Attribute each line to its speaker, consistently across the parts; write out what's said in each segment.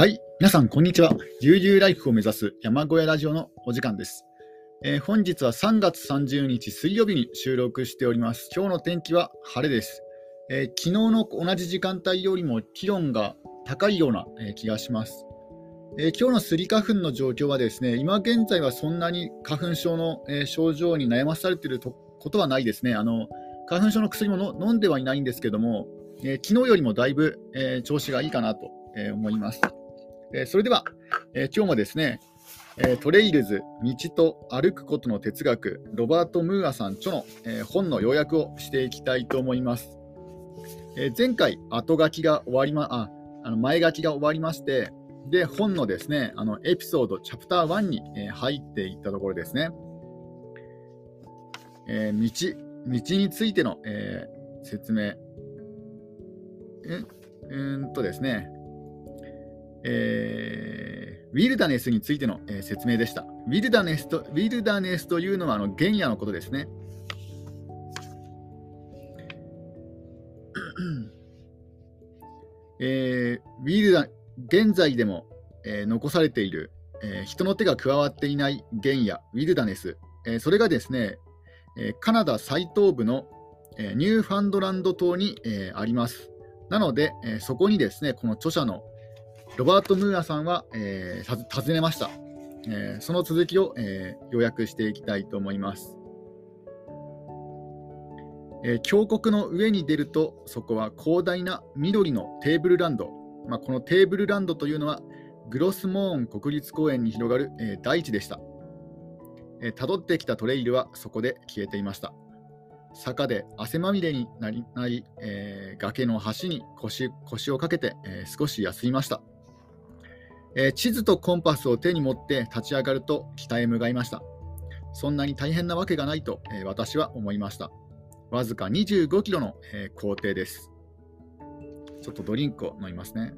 Speaker 1: はい。皆さん、こんにちは。悠々ライフを目指す山小屋ラジオのお時間です。えー本日は3月30日水曜日に収録しております。今日の天気は晴れです。えー昨日の同じ時間帯よりも気温が高いような、えー気がします。えー今日のスギ花粉の状況はですね、今現在はそんなに花粉症の、えー症状に悩まされているとことはないですね。あの花粉症の薬もの飲んではいないんですけども、えー昨日よりもだいぶ、えー調子がいいかなと、え思います。えそれでは、え今日もですね、えトレイルズ道と歩くことの哲学ロバート・ムーアさん著の、え本の要約をしていきたいと思います。え前回後書きが終わりまああの前書きが終わりましてで本のですねあのエピソードチャプター1に、え入っていったところですね。えー道道についての、えー説明。えうーんとですね、えーウィルダネスについての、えー説明でした。ウィルダネスとウィルダネスというのはあの原野のことですね。えーウィルダ現在でも、えー残されている、えー人の手が加わっていない原野、ウィルダネス、えーそれがですね、えーカナダ最東部の、えーニューファンドランド島に、えーあります。なので、えーそこにですね、この著者のロバート・ムーアさんは、えーた訪ねました。えーその続きを、えー要約していきたいと思います。えー峡谷の上に出ると、そこは広大な緑のテーブルランド。まあ、このテーブルランドというのは、グロスモーン国立公園に広がる、えー大地でした。えー辿ってきたトレイルはそこで消えていました。坂で汗まみれになりなり、えー崖の端に腰腰をかけて、えー少し休みました、えー地図とコンパスを手に持って立ち上がると北へ向かいました。そんなに大変なわけがないと、えー私は思いました。わずか25キロの、えー行程です。ちょっとドリンクを飲みますね。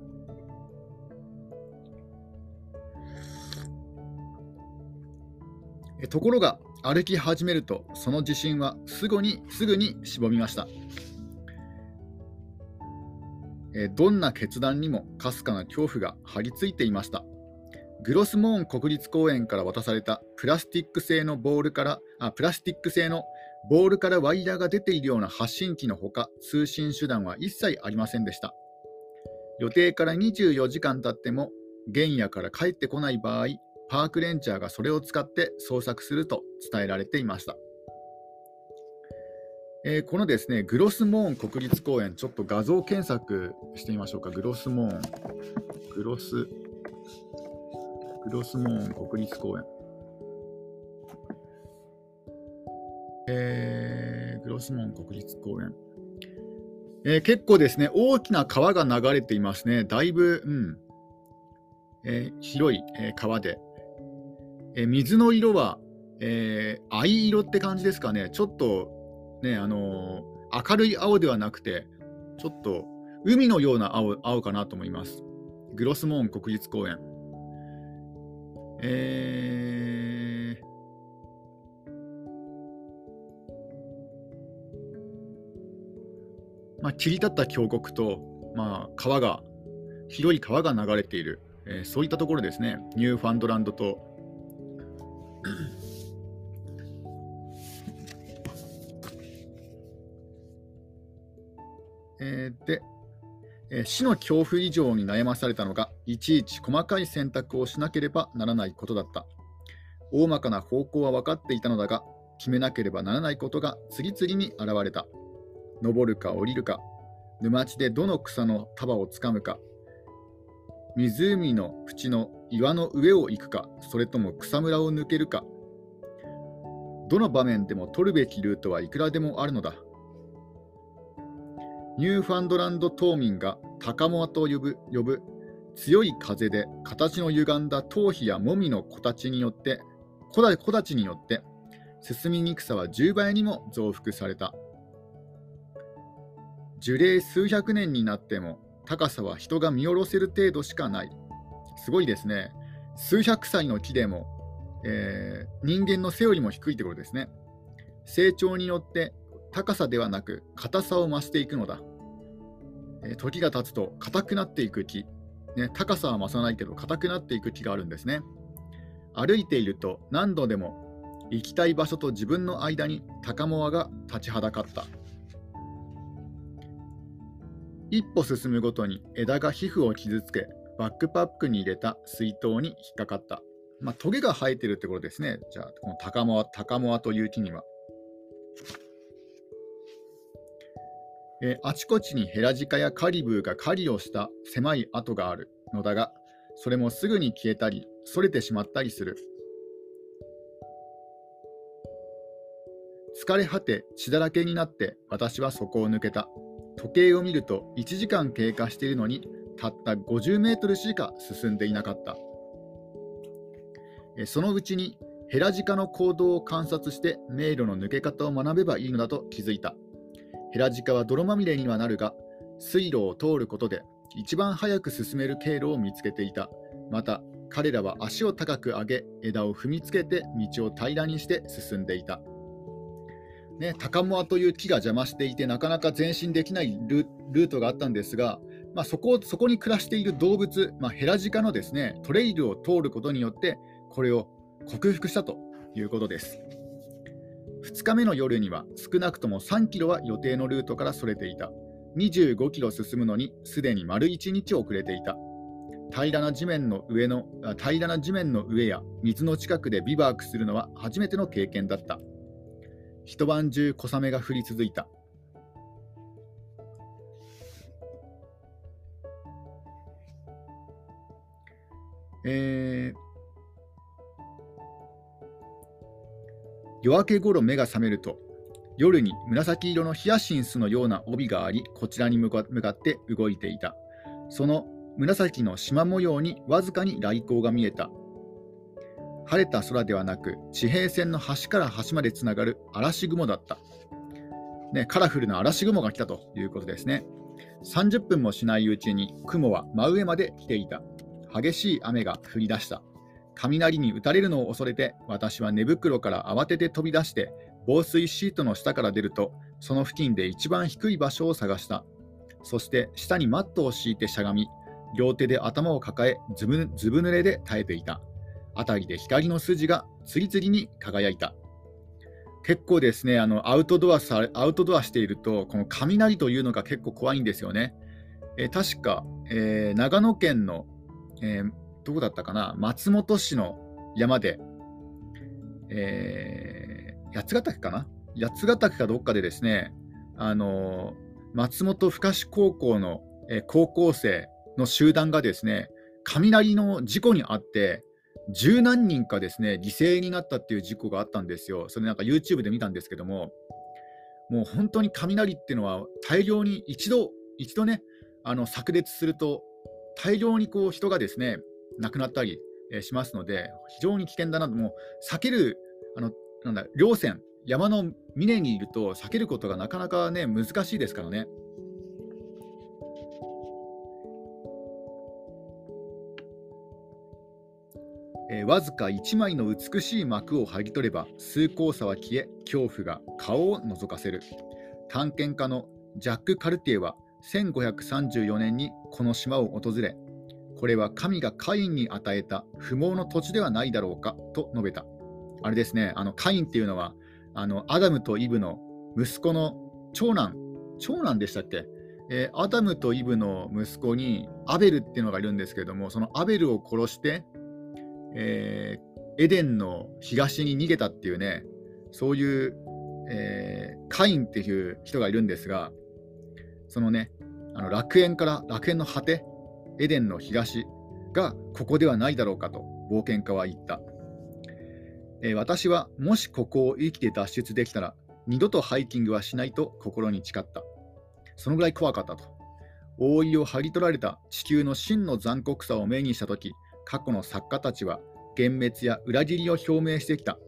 Speaker 1: えところが歩き始めるとその自信はすぐにすぐにしぼみましたえどんな決断にもかすかな恐怖が張り付いていましたグロスモーン国立公園から渡されたプラスチック製のボールからあプラスチック製のボールからワイヤーが出ているような発信機のほか通信手段は一切ありませんでした予定から24時間経っても原野から帰ってこない場合パークレンチャーがそれを使って捜索すると伝えられていました。えーこのですね、グロスモーン国立公園、ちょっと画像検索してみましょうか。グロスモーン、グロス、グロスモーン国立公園。えーグロスモーン国立公園。えー結構ですね、大きな川が流れていますね。だいぶ、うん、えー広い、えー川で、え水の色は、え藍色って感じですかね。ちょっと、ね、あのー明るい青ではなくて、ちょっと海のような青青かなと思います。グロスモーン国立公園。えーまあ、切り立った峡谷と、まあ、川が、広い川が流れている、えーそういったところですね。ニューファンドランドとえーで、え死の恐怖以上に悩まされたのが、いちいち細かい選択をしなければならないことだった。大まかな方向は分かっていたのだが、決めなければならないことが次々に現れた。登るか降りるか、沼地でどの草の束をつかむか、湖の縁の岩の上を行くか、それとも草むらを抜けるか、どの場面でも取るべきルートはいくらでもあるのだ。ニューファンドランド島民が高モアと呼ぶ呼ぶ強い風で形の歪んだ頭皮やもみの木立ちによって木だ木立ちによって進みにくさは10倍にも増幅された。樹齢数百年になっても高さは人が見下ろせる程度しかない。すごいですね。数百歳の木でも、えー人間の背よりも低いところですね。成長によって高さではなく硬さを増していくのだ、え時が経つと硬くなっていく木ね、高さは増さないけど硬くなっていく気があるんですね。歩いていると何度でも行きたい場所と自分の間に高モアが立ちはだかった。一歩進むごとに枝が皮膚を傷つけ、バックパックに入れた水筒に引っかかった。まあ、トゲが生えてるってことですね。じゃあ、この高モア、高モアという木には。えー、あちこちにヘラジカやカリブーが狩りをした狭い跡があるのだが、それもすぐに消えたり、それてしまったりする。疲れ果て血だらけになって私はそこを抜けた。時計を見ると1時間経過しているのにたった50メートルしか進んでいなかった。そのうちにヘラジカの行動を観察して迷路の抜け方を学べばいいのだと気づいた。ヘラジカは泥まみれにはなるが、水路を通ることで一番早く進める経路を見つけていた。また、彼らは足を高く上げ、枝を踏みつけて道を平らにして進んでいた。ね、高モアという木が邪魔していて、なかなか前進できないルートがあったんですが、まあ、そこそこに暮らしている動物、まあ、ヘラジカのですねトレイルを通ることによって、これを克服したということです。2日目の夜には少なくとも3キロは予定のルートからそれていた。25キロ進むのにすでに丸1日遅れていた。平らな地面の上の平らな地面の上や水の近くでビバークするのは初めての経験だった。一晩中小雨が降り続いた。えー夜明けごろ目が覚めると、夜に紫色のヒヤシンスのような帯があり、こちらに向かって動いていた。その紫の縞模様にわずかに雷光が見えた。晴れた空ではなく、地平線の端から端までつながる嵐雲だった。ね、カラフルな嵐雲が来たということですね。30分もしないうちに雲は真上まで来ていた。激しい雨が降り出した。雷に打たれるのを恐れて私は寝袋から慌てて飛び出して防水シートの下から出るとその付近で一番低い場所を探した。そして下にマットを敷いてしゃがみ両手で頭を抱えずぶずぶ濡れで耐えていた。辺りで光の筋が次々に輝いた。結構ですねあのアウトドアさアウトドアしているとこの雷というのが結構怖いんですよね、え、確か、えー、長野県の、えー、どこだったかな、松本市の山で、えー、八ヶ岳かな？八ヶ岳かどっかでですね、あの松本深志高校の、えー、高校生の集団がですね、雷の事故にあって、十何人かですね、犠牲になったっていう事故があったんですよ。それなんか YouTube で見たんですけども、もう本当に雷っていうのは大量に一度、一度ね、あの炸裂すると大量にこう人がですね、亡くなったりしますので、非常に危険だなと、もう避ける、あのなんだ稜線、山の峰にいると避けることがなかなかね、難しいですからね。えー、わずか1枚の美しい幕を剥ぎ取れば崇高さは消え恐怖が顔を覗かせる探検家のジャック・カルティエは1534年にこの島を訪れこれは神がカインに与えた不毛の土地ではないだろうかと述べた。あれですね、あのカインっていうのはあのアダムとイブの息子の長男、長男でしたっけ、えー、アダムとイブの息子にアベルっていうのがいるんですけども、そのアベルを殺して、えー、エデンの東に逃げたっていうね、そういう、えー、カインっていう人がいるんですが、そのね、あの楽園から楽園の果て、エデンの東がここではないだろうかと冒険家は言った、えー、私はもしここを生きて脱出できたら二度とハイキングはしないと心に誓った。そのぐらい怖かったと。覆いを剥ぎ取られた地球の真の残酷さを目にしたとき過去の作家たちは幻滅や裏切りを表明してきた。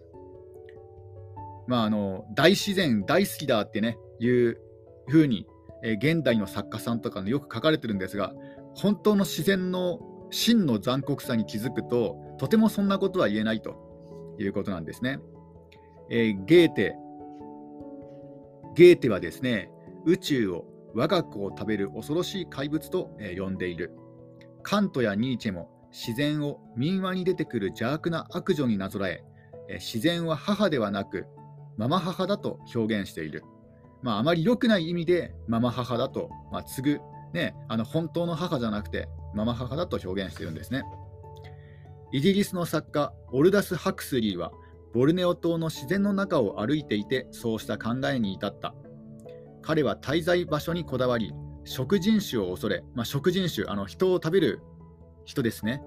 Speaker 1: まああの大自然大好きだってねいうふうに、えー、現代の作家さんとかのよく書かれてるんですが本当の自然の真の残酷さに気づくととてもそんなことは言えないということなんですね。えー、ゲーテゲーテはですね宇宙を我が子を食べる恐ろしい怪物と、えー、呼んでいるカントやニーチェも自然を民話に出てくる邪悪な悪女になぞらえ、自然は母ではなく、ママ母だと表現している。まあ、あまり良くない意味でママ母だと、まあ、継ぐ、ね、あの本当の母じゃなくてママ母だと表現してるんですね。イギリスの作家オルダス・ハクスリーはボルネオ島の自然の中を歩いていてそうした考えに至った。彼は滞在場所にこだわり、食人種を恐れ、まあ、食人種、あの人を食べる人ですね。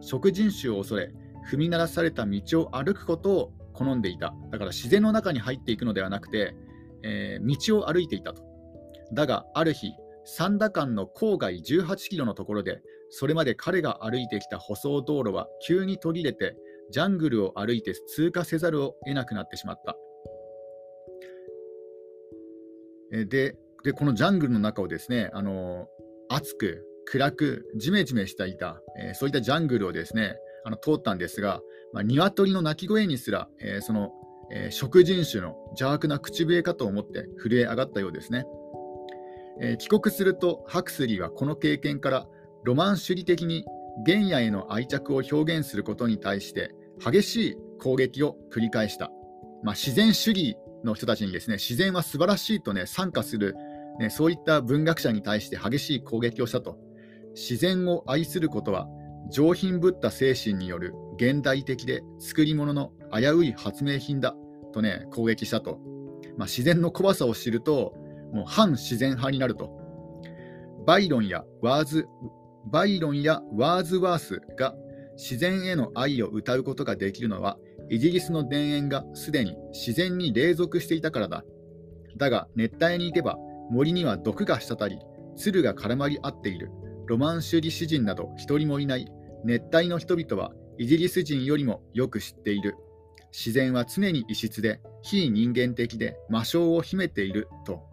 Speaker 1: 食人種を恐れ、踏み鳴らされた道を歩くことを好んでいた。だから自然の中に入っていくのではなくて、えー、道を歩いていたと。だが、ある日、三田間の郊外18キロのところで、それまで彼が歩いてきた舗装道路は急に途切れて、ジャングルを歩いて通過せざるを得なくなってしまった。で、でこのジャングルの中をですね、あの暑く、暗く、じめじめしていた、えー、そういったジャングルをですね、あの通ったんですが、まあ、鶏の鳴き声にすら、えー、その、えー、食人種の邪悪な口笛かと思って震え上がったようですね。えー、帰国すると、ハクスリーはこの経験からロマン主義的に原野への愛着を表現することに対して激しい攻撃を繰り返した。まあ、自然主義の人たちにですね自然は素晴らしいとね参加する、ね、そういった文学者に対して激しい攻撃をしたと。自然を愛することは上品ぶった精神による現代的で作り物の危うい発明品だとね攻撃したと、まあ、自然の怖さを知るともう反自然派になるとバイロンやワーズバイロンやワーズワースが自然への愛を歌うことができるのはイギリスの田園がすでに自然に隷属していたからだだが熱帯に行けば森には毒が滴り鶴が絡まり合っているロマン主義詩人など一人もいない熱帯の人々はイギリス人よりもよく知っている。自然は常に異質で非人間的で魔性を秘めていると。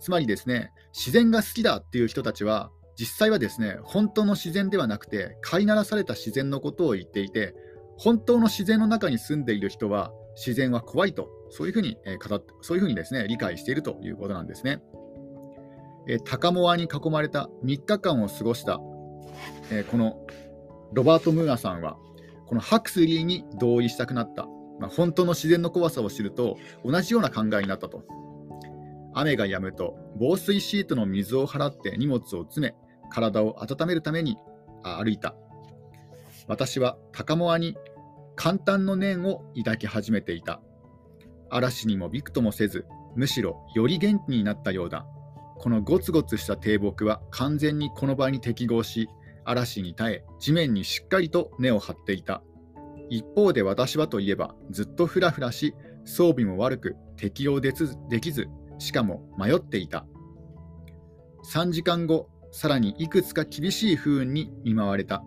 Speaker 1: つまりですね、自然が好きだっていう人たちは、実際はですね、本当の自然ではなくて、飼いならされた自然のことを言っていて、本当の自然の中に住んでいる人は、自然は怖いと、そういうふうに、語って、そういうふうにですね、理解しているということなんですね。え高モアに囲まれた3日間を過ごした、えこのロバート・ムーアさんはこのハクスリーに同意したくなった、まあ、本当の自然の怖さを知ると同じような考えになったと雨が止むと防水シートの水を払って荷物を詰め体を温めるために歩いた。私は高モアに簡単の念を抱き始めていた。嵐にもびくともせずむしろより元気になったようだ。このゴツゴツした低木は完全にこの場に適合し、嵐に耐え、地面にしっかりと根を張っていた。一方で私はといえば、ずっとふらふらし、装備も悪く適応できず、しかも迷っていた。3時間後、さらにいくつか厳しい不運に見舞われた。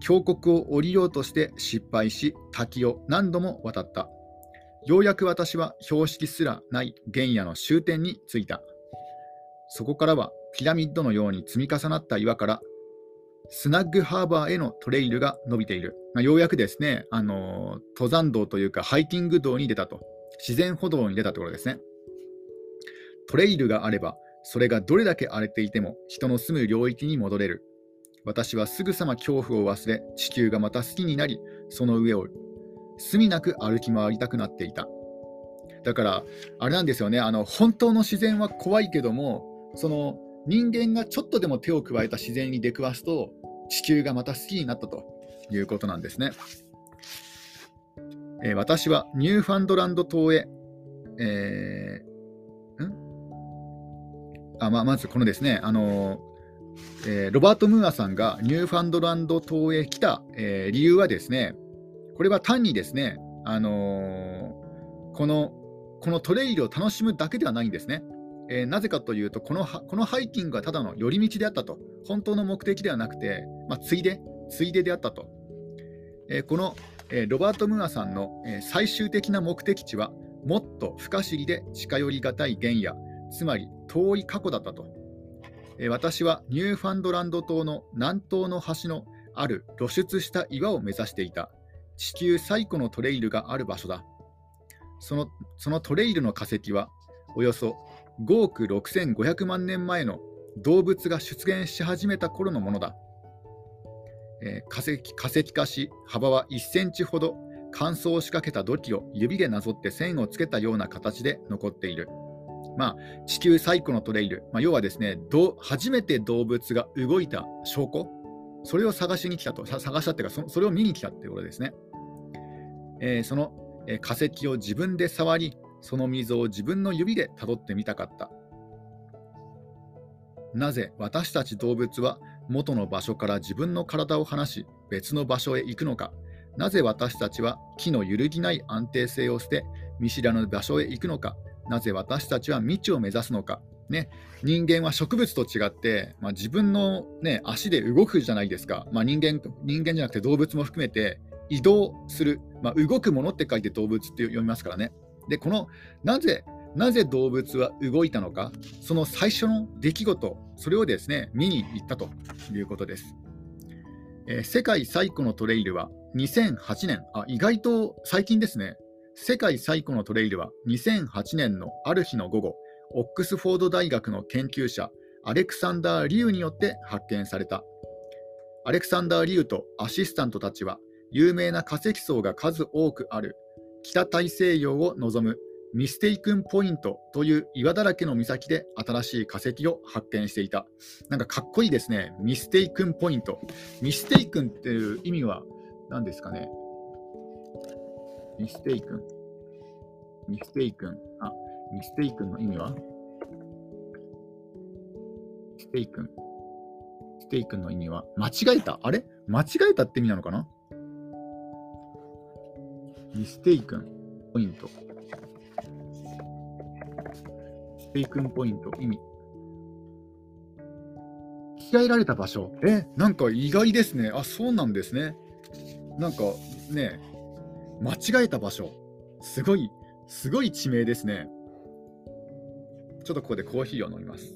Speaker 1: 峡谷を降りようとして失敗し、滝を何度も渡った。ようやく私は標識すらない原野の終点に着いた。そこからはピラミッドのように積み重なった岩からスナッグハーバーへのトレイルが伸びている。まあ、ようやくですね、あのー、登山道というかハイキング道に出たと。自然歩道に出たところですね。トレイルがあれば、それがどれだけ荒れていても人の住む領域に戻れる。私はすぐさま恐怖を忘れ、地球がまた好きになり、その上を罪なく歩き回りたくなっていた。だから、あれなんですよね、あの本当の自然は怖いけども、その人間がちょっとでも手を加えた自然に出くわすと、地球がまた好きになったということなんですね。えー、私はニューファンドランド島へ、えー、あま、まずこのですね、あのー、えー、ロバート・ムーアさんがニューファンドランド島へ来た、えー、理由はですね、これは単にですね、あの、このこのトレイルを楽しむだけではないんですね。えー、なぜかというとこの、このハイキングはただの寄り道であったと、本当の目的ではなくて、まあ、ついで、ついでであったと。えー、この、えロバート・ムーアさんの、え最終的な目的地は、もっと不可思議で近寄りがたい原野、つまり遠い過去だったと。え私はニューファンドランド島の南東の端のある露出した岩を目指していた。地球最古のトレイルがある場所だ。そのそのトレイルの化石はおよそ5億6500万年前の動物が出現し始めた頃のものだ。えー、化石化石化し、幅は1センチほど、乾燥しかけた土器を指でなぞって線をつけたような形で残っている。まあ、地球最古のトレイル、まあ、要はですね初めて動物が動いた証拠、それを探しに来たと、探したっていうかそ、それを見に来たってことですね。えー、その、え、化石を自分で触り、その溝を自分の指でたどってみたかった。なぜ私たち動物は元の場所から自分の体を離し別の場所へ行くのか。なぜ私たちは木の揺るぎない安定性を捨て見知らぬ場所へ行くのか。なぜ私たちは未知を目指すのか、ね、人間は植物と違って、まあ、自分の、ね、足で動くじゃないですか、まあ、人間人間じゃなくて動物も含めて移動する、まあ、動くものって書いて動物って読みますからね。でこのなぜなぜ動物は動いたのか、その最初の出来事、それをですね見に行ったということです。えー、世界最古のトレイルは2008年あ、意外と最近ですね、世界最古のトレイルは2008年のある日の午後、オックスフォード大学の研究者、アレクサンダー・リュウによって発見された。アレクサンダー・リュウとアシスタントたちは、有名な化石層が数多くある北大西洋を望むミステイクンポイントという岩だらけの岬で新しい化石を発見していた。なんかかっこいいですね。ミステイクンポイント。 mistaken っていう意味は何ですかね？ mistaken。mistaken。あ、 mistaken の意味は？ mistaken。mistaken の意味は？間違えた。あれ？間違えたって意味なのかな？ミステイクンポイント。ミステイクンポイント、意味。聞き換えられた場所。え、なんか意外ですね。あ、そうなんですね。なんかね、間違えた場所。すごい、すごい地名ですね。ちょっとここでコーヒーを飲みます。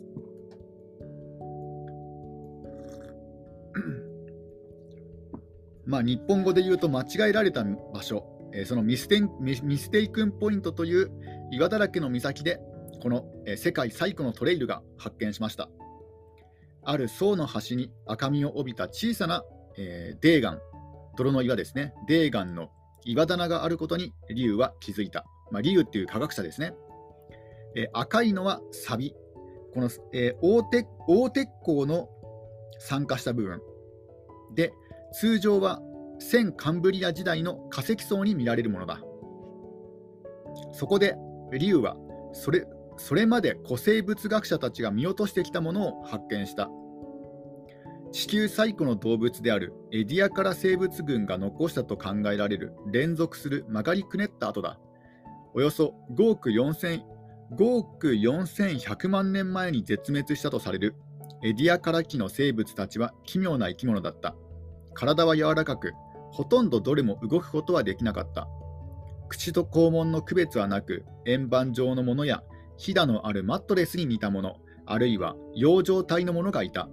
Speaker 1: まあ、日本語で言うと間違えられた場所、え、そのミステミステイクンポイントという岩だらけの岬でこの、え世界最古のトレイルが発見しました。ある層の端に赤みを帯びた小さな、えー、デーガン、泥の岩ですね、デーガンの岩棚があることにリュウは気づいた。まあ、リュウっていう科学者ですね。えー、赤いのはサビ。この、えー、大鉄大鉄鋼の酸化した部分。で、通常は先カンブリア時代の化石層に見られるものだ。そこでリュウはそれそれまで古生物学者たちが見落としてきたものを発見した。地球最古の動物であるエディアカラ生物群が残したと考えられる連続する曲がりくねった跡だ。およそ5億4千5億4100万年前に絶滅したとされるエディアカラ紀の生物たちは奇妙な生き物だった。体は柔らかくほとんどどれも動くことはできなかった口と肛門の区別はなく円盤状のものやひだのあるマットレスに似たもの、あるいは養生体のものがいた。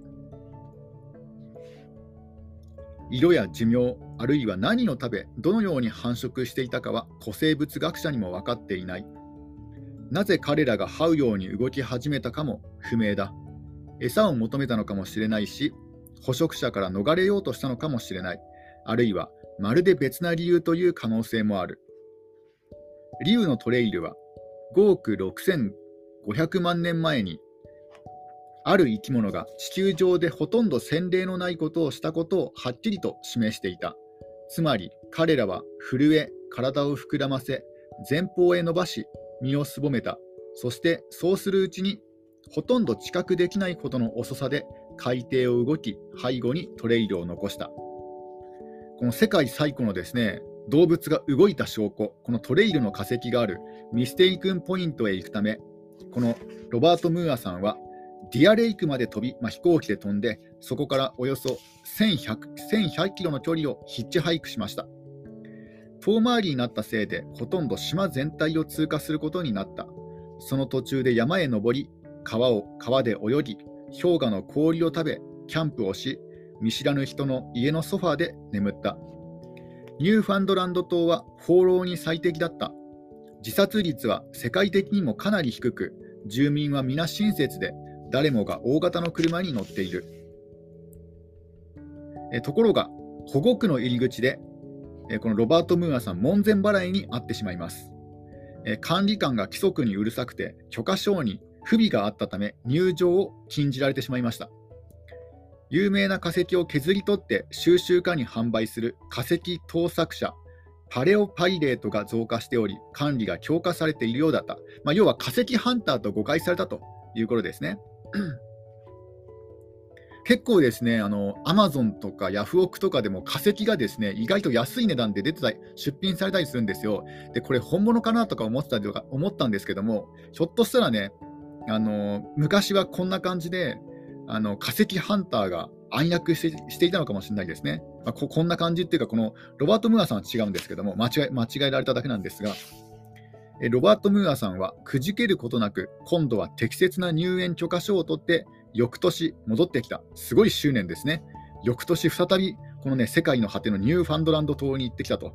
Speaker 1: 色や寿命、あるいは何を食べ、どのように繁殖していたかは古生物学者にも分かっていない。なぜ彼らが這うように動き始めたかも不明だ。餌を求めたのかもしれないし、捕食者から逃れようとしたのかもしれない。あるいは、まるで別な理由という可能性もある。リウのトレイルは5億6500万年前にある生き物が地球上でほとんど洗礼のないことをしたことをはっきりと示していた。つまり彼らは震え、体を膨らませ、前方へ伸ばし、身をすぼめた。そしてそうするうちにほとんど知覚できないほどの遅さで海底を動き、背後にトレイルを残した。この世界最古のですね、動物が動いた証拠、このトレイルの化石があるミステイクンポイントへ行くため、このロバート・ムーアさんはディアレイクまで飛び、まあ、飛行機で飛んで、そこからおよそ1100 1100キロの距離をヒッチハイクしました。遠回りになったせいで、ほとんど島全体を通過することになった。その途中で山へ登り、川を川で泳ぎ、氷河の氷を食べ、キャンプをし、見知らぬ人の家のソファーで眠った。ニューファンドランド島は放浪に最適だった。自殺率は世界的にもかなり低く、住民は皆親切で、誰もが大型の車に乗っている。えところが、保護区の入り口で、えこのロバート・ムーアさん、門前払いに遭ってしまいます。え管理官が規則にうるさくて、許可証に不備があったため、入場を禁じられてしまいました。有名な化石を削り取って収集家に販売する化石盗作者、パレオパイレートが増加しており、管理が強化されているようだった。まあ、要は化石ハンターと誤解されたということですね。結構ですね、あの、アマゾンとかヤフオクとかでも化石がですね、意外と安い値段で出てたり、出品されたりするんですよ。で、これ本物かなとか思ってたりとか思ったんですけども、ひょっとしたらね、あの、昔はこんな感じで、あの、化石ハンターが暗躍していたのかもしれないですね。まあ、ここんな感じっていうか、このロバート・ムーアさんは違うんですけども、間違間違えられただけなんですが、えロバート・ムーアさんはくじけることなく、今度は適切な入園許可証を取って、翌年戻ってきた。すごい執念ですね。翌年再び、このね、世界の果てのニューファンドランド島に行ってきたと。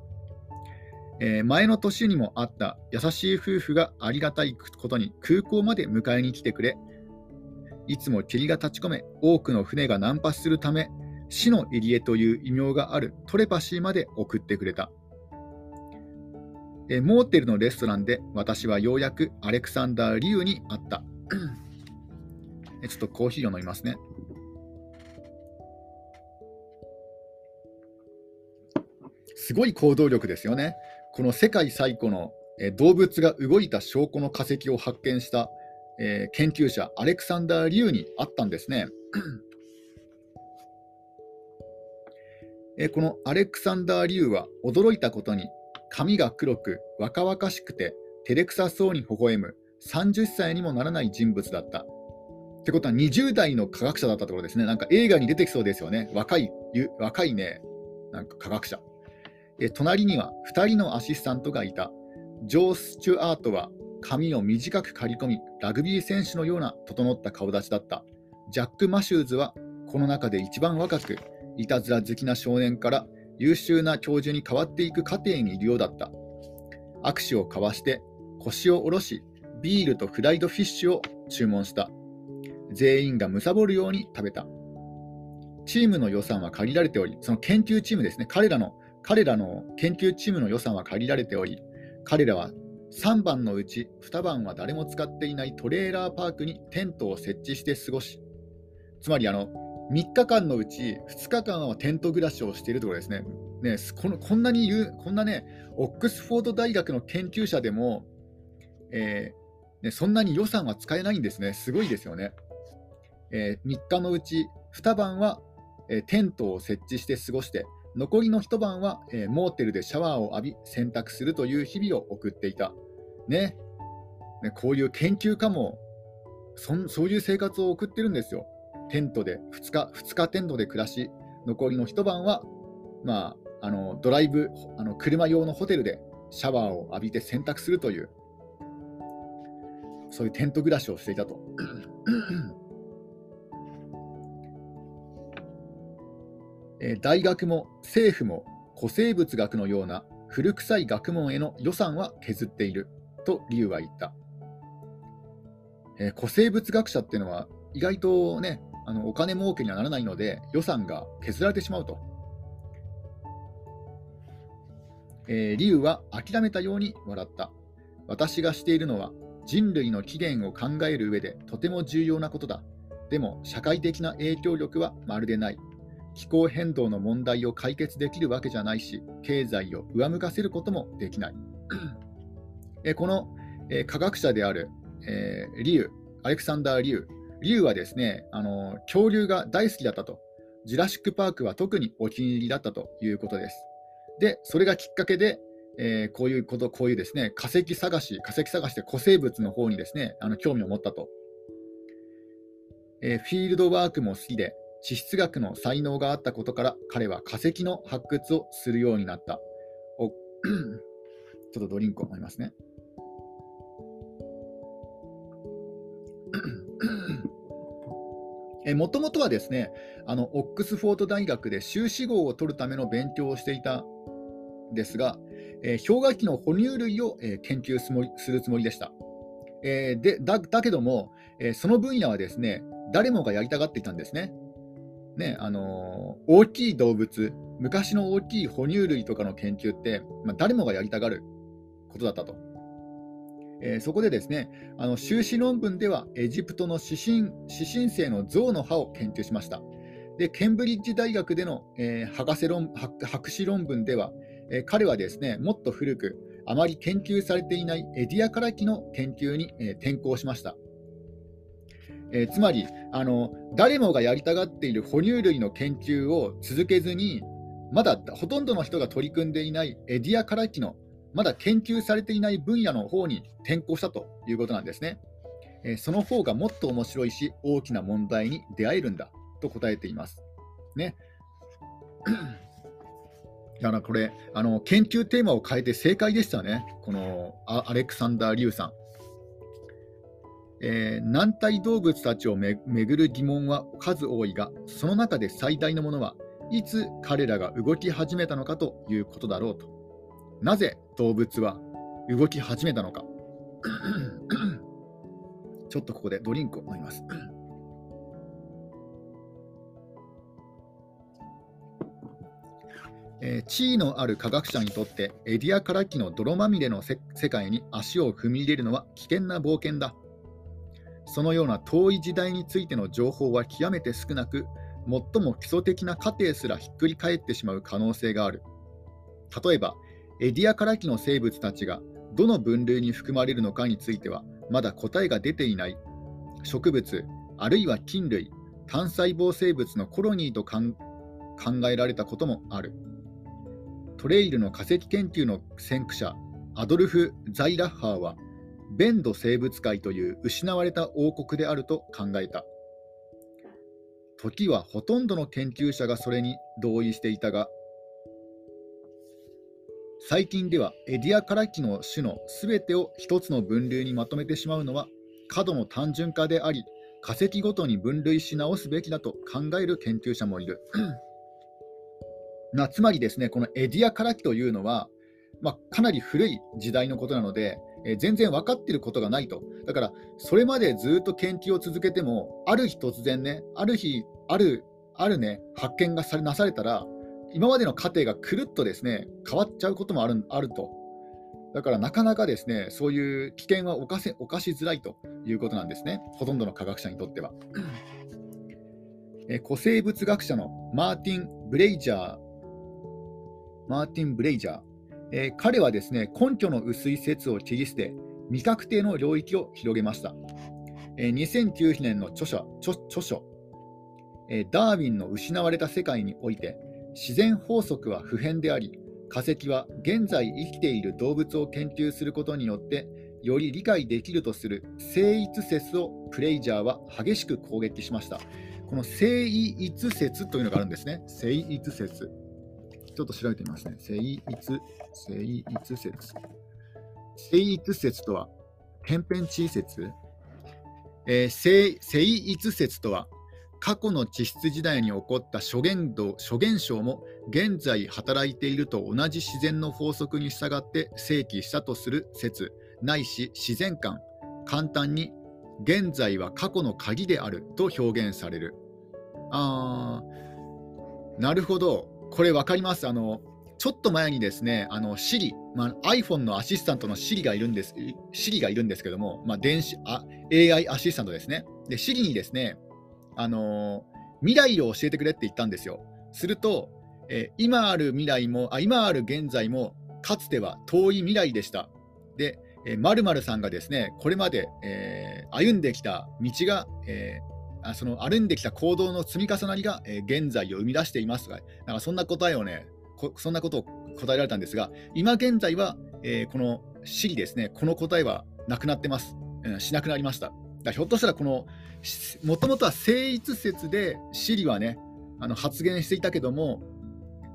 Speaker 1: えー、前の年にもあった優しい夫婦がありがたいことに空港まで迎えに来てくれ、いつも霧が立ち込め、多くの船が難破するため、死の入り江という異名があるトレパシーまで送ってくれた。え、モーテルのレストランで私はようやくアレクサンダー・リュウに会った。ちょっとコーヒーを飲みますね。すごい行動力ですよね。この世界最古の、え動物が動いた証拠の化石を発見した、えー、研究者アレクサンダー・リュウに会ったんですね。えこのアレクサンダー・リュウは驚いたことに髪が黒く若々しくて照れくさそうに微笑む30歳にもならない人物だった。ってことは20代の科学者だったところですね。なんか映画に出てきそうですよね。若い、若いね、なんか科学者。え隣には2人のアシスタントがいた。ジョー・スチュアートは髪を短く刈り込み、ラグビー選手のような整った顔立ちだった。ジャック・マシューズはこの中で一番若く、いたずら好きな少年から優秀な教授に変わっていく過程にいるようだった。握手を交わして腰を下ろし、ビールとフライドフィッシュを注文した。全員が貪るように食べた。チームの予算は借りられており、その研究チームですね、彼らの彼らの研究チームの予算は借りられており、彼らは3番のうち2番は誰も使っていないトレーラーパークにテントを設置して過ごし、つまりあの3日間のうち2日間はテント暮らしをしているところですね。ねこのこんなに言う、こんなね、オックスフォード大学の研究者でも、えー、ね、そんなに予算は使えないんですね。すごいですよね。えー、3日のうち2晩は、えー、テントを設置して過ごして、残りの一晩は、えー、モーテルでシャワーを浴び洗濯するという日々を送っていた。ね。ねこういう研究家もそそういう生活を送ってるんですよ。テントで2日、2日テントで暮らし、残りの一晩は、まあ、あのドライブあの、車用のホテルでシャワーを浴びて洗濯するという、そういうテント暮らしをしていたと。大学も政府も古生物学のような古臭い学問への予算は削っていると理由は言った、えー、古生物学者っていうのは意外とねあのお金儲けにはならないので予算が削られてしまうと、えー、理由は諦めたように笑った。私がしているのは人類の起源を考える上でとても重要なことだ。でも社会的な影響力はまるでない。気候変動の問題を解決できるわけじゃないし、経済を上向かせることもできない。えこの、え科学者である、えー、リュウ、アレクサンダー・リュウ、リュウはですねあの恐竜が大好きだったと、ジュラシック・パークは特にお気に入りだったということです。で、それがきっかけで、えー、こういうこと、こういうですね化石探し、化石探しで古生物の方にですねあの興味を持ったと。えー、フィールドワークも好きで、地質学の才能があったことから彼は化石の発掘をするようになった。お ちょっとドリンクを飲みますね。もともとはですねあのオックスフォード大学で修士号を取るための勉強をしていたんですが、えー、氷河期の哺乳類を、えー、研究するつもりでした。えー、でだだけども、え、その分野はですね誰もがやりたがっていたんですね。ねあのー、大きい動物、昔の大きい哺乳類とかの研究って、まあ、誰もがやりたがることだったと。えー、そこでですね、あの修士論文ではエジプトの指針指針性の象の歯を研究しました。で、ケンブリッジ大学での、えー、博士論博士論文では、え、彼はですね、もっと古く、あまり研究されていないエディアカラキの研究に、え転向しました。えー、つまりあの、誰もがやりたがっている哺乳類の研究を続けずに、まだほとんどの人が取り組んでいないエディアカラキの、まだ研究されていない分野の方に転向したということなんですね。えー、その方がもっと面白いし、大きな問題に出会えるんだと答えています。ね。だからこれあの、研究テーマを変えて正解でしたね、このアレクサンダー・リュウさん。えー、軟体動物たちをめぐる疑問は数多いが、その中で最大のものはいつ彼らが動き始めたのかということだろうと。なぜ動物は動き始めたのか。ちょっとここでドリンクを飲みます。えー、地位のある科学者にとってエディアカラキの泥まみれの世界に足を踏み入れるのは危険な冒険だ。そのような遠い時代についての情報は極めて少なく、最も基礎的な過程すらひっくり返ってしまう可能性がある。例えば、エディアカラキの生物たちがどの分類に含まれるのかについては、まだ答えが出ていない植物、あるいは菌類、単細胞生物のコロニーと考えられたこともある。トレイルの化石研究の先駆者、アドルフ・ザイラッハーは、ベンド生物界という失われた王国であると考えた。時はほとんどの研究者がそれに同意していたが、最近ではエディアカラキの種のすべてを一つの分類にまとめてしまうのは過度の単純化であり、化石ごとに分類し直すべきだと考える研究者もいる。なつまりですね、このエディアカラキというのは、まあ、かなり古い時代のことなので、え、全然分かっていることがないと。だから、それまでずっと研究を続けても、ある日突然ね、ある日、ある、あるね、発見がされなされたら、今までの過程がくるっとですね、変わっちゃうこともあるあると。だからなかなかですね、そういう危険は犯せ犯しづらいということなんですね、ほとんどの科学者にとっては。え古生物学者のマーティン・ブレイジャー、マーティン・ブレイジャー、えー、彼はですね根拠の薄い説を切り捨て未確定の領域を広げました、えー、2009年の著書著書、えー、ダーウィンの失われた世界において自然法則は普遍であり化石は現在生きている動物を研究することによってより理解できるとする聖一説をプレイジャーは激しく攻撃しました。この聖一説というのがあるんですね。聖一説。ちょっと調べてみますね。聖一、聖一説。聖一説とは、天変地異説、えー、聖聖一説とは、過去の地質時代に起こった諸現動諸現象も現在働いていると同じ自然の法則に従って正規したとする説。ないし自然観。簡単に現在は過去の鍵であると表現される。あーなるほど。これ分かります？あのちょっと前にですね、あの Siri、まあ、iPhone のアシスタントの Siri がいるんです、Siri がいるんですけども、まあ、電子あ AI アシスタントですね。で、Siri にですね、あの未来を教えてくれって言ったんですよ。すると、え、今ある未来もあ、今ある現在も、かつては遠い未来でした。で、えー、〇〇さんがですね、これまで、えー、歩んできた道が、えー、あその歩んできた行動の積み重なりが、え、現在を生み出していますが、なんかそんな答えをね、そんなことを答えられたんですが、今現在は、えー、この死理ですね、この答えはなくなってます。うん、しなくなりました。だひょっとしたら、この、もともとは聖一説でシリはね、あの発言していたけども、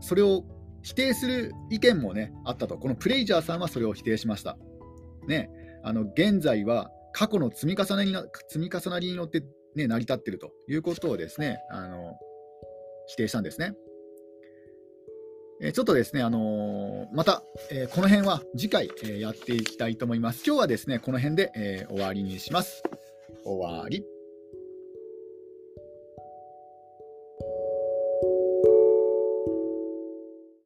Speaker 1: それを否定する意見もね、あったと。このプレイジャーさんはそれを否定しました。ね、あの現在は過去の積み重ねに積み重なりによってね、成り立っているということをですね、あの否定したんですね。えちょっとですね、あのーまた、えーこの辺は次回、えーやっていきたいと思います。今日はですね、この辺で、えー終わりにします。終わり。